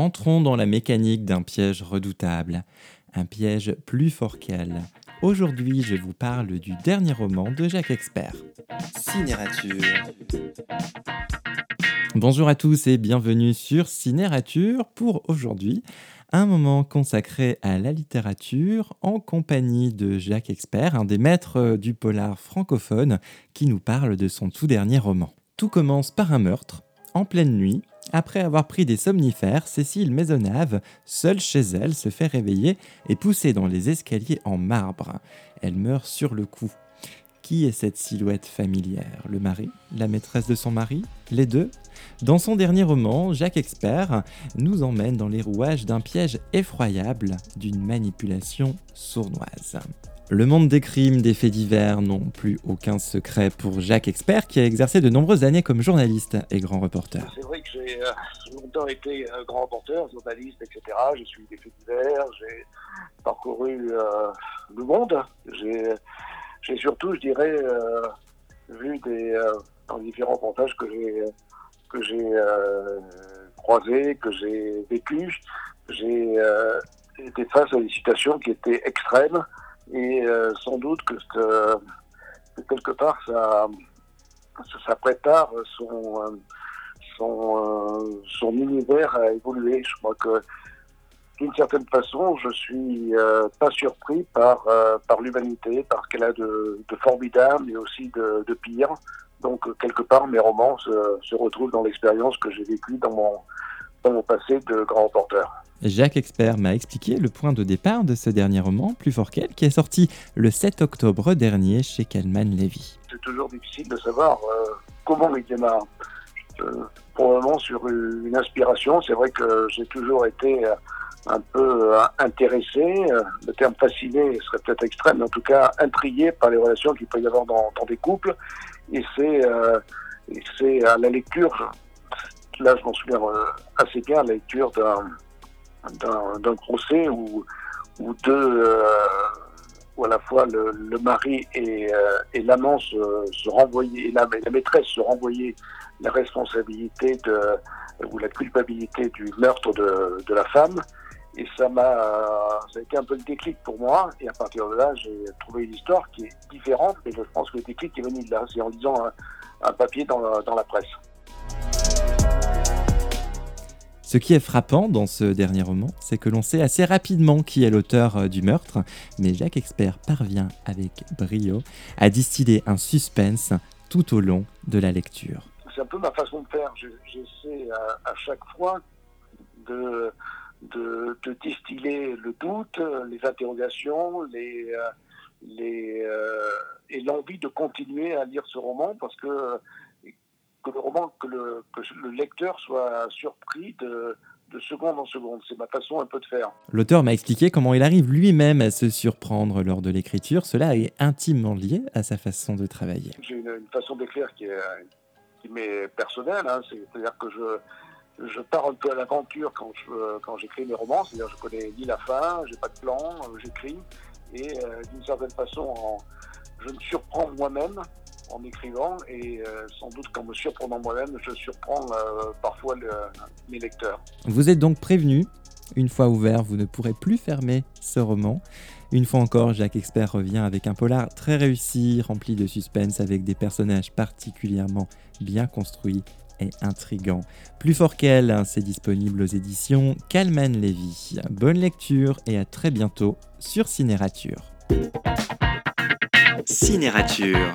Entrons dans la mécanique d'un piège redoutable, un piège plus fort qu'elle. Aujourd'hui, je vous parle du dernier roman de Jacques Expert. Cinérature. Bonjour à tous et bienvenue sur Cinérature pour aujourd'hui, un moment consacré à la littérature en compagnie de Jacques Expert, un des maîtres du polar francophone qui nous parle de son tout dernier roman. Tout commence par un meurtre, en pleine nuit, après avoir pris des somnifères, Cécile Maisonnave, seule chez elle, se fait réveiller et pousser dans les escaliers en marbre. Elle meurt sur le coup. Qui est cette silhouette familière? Le mari? La maîtresse de son mari? Les deux? Dans son dernier roman, Jacques Expert nous emmène dans les rouages d'un piège effroyable, d'une manipulation sournoise. Le monde des crimes, des faits divers n'ont plus aucun secret pour Jacques Expert, qui a exercé de nombreuses années comme journaliste et grand reporter. C'est vrai que j'ai euh, longtemps été euh, grand reporter, journaliste, etc. J'ai suivi des faits divers, j'ai parcouru euh, le monde. J'ai surtout, je dirais, vu des, dans différents reportages que j'ai que croisés, que j'ai vécu. J'ai été face à des situations qui étaient extrêmes et euh, sans doute que, quelque part, ça, prépare son, son, euh, son univers à évoluer. Je crois que d'une certaine façon, je suis euh, pas surpris par, l'humanité, par ce qu'elle a de, de, formidable, mais aussi de, de pire. Donc, quelque part, mes romans se retrouvent dans l'expérience que j'ai vécue dans mon, dans mon passé de grand reporter. Jacques Expert m'a expliqué le point de départ de ce dernier roman, Plus fort qu'elle, qui est sorti le 7 octobre dernier chez Kalman Levy. C'est toujours difficile de savoir euh, comment il démarre. Euh, probablement sur une inspiration. C'est vrai que j'ai toujours été euh, un peu intéressé, le terme fasciné serait peut-être extrême, mais en tout cas intrigué par les relations qu'il peut y avoir dans, des couples. Et c'est c'est à la lecture, là je m'en souviens assez bien, la lecture d'un procès où, où deux, euh, où à la fois le, mari et, euh, et l'amant se, se renvoyaient, et la, la, maîtresse se renvoyaient la responsabilité de, ou la culpabilité du meurtre de, de la femme. Et ça m'a, ça a été un peu le déclic pour moi. Et à partir de là, j'ai trouvé une histoire qui est différente. Mais je pense que le déclic est venu de là. C'est en lisant un, papier dans dans la presse. Ce qui est frappant dans ce dernier roman, c'est que l'on sait assez rapidement qui est l'auteur euh, du meurtre, mais Jacques Expert parvient avec brio à distiller un suspense tout au long de la lecture. C'est un peu ma façon de faire. J'essaie à, chaque fois de, de, distiller le doute, les interrogations, les, euh, les, euh, et l'envie de continuer à lire ce roman parce que que le roman, que le, que le lecteur soit surpris de, de seconde en seconde. C'est ma façon un peu de faire. L'auteur m'a expliqué comment il arrive lui-même à se surprendre lors de l'écriture. Cela est intimement lié à sa façon de travailler. J'ai une, façon d'écrire qui, est, qui m'est personnelle. Hein. C'est-à-dire que je, je pars un peu à l'aventure quand, je, quand j'écris mes romans. C'est-à-dire que je connais ni la fin, j'ai pas de plan, j'écris. Et euh, d'une certaine façon, je me surprends moi-même en écrivant et euh, sans doute qu'en me surprenant moi-même, je surprends euh, parfois mes lecteurs. Vous êtes donc prévenu, une fois ouvert, vous ne pourrez plus fermer ce roman. Une fois encore, Jacques Expert revient avec un polar très réussi, rempli de suspense, avec des personnages particulièrement bien construits et intrigants. Plus fort qu'elle, hein, c'est disponible aux éditions Calman Levy. Bonne lecture et à très bientôt sur Cinérature. Cinérature.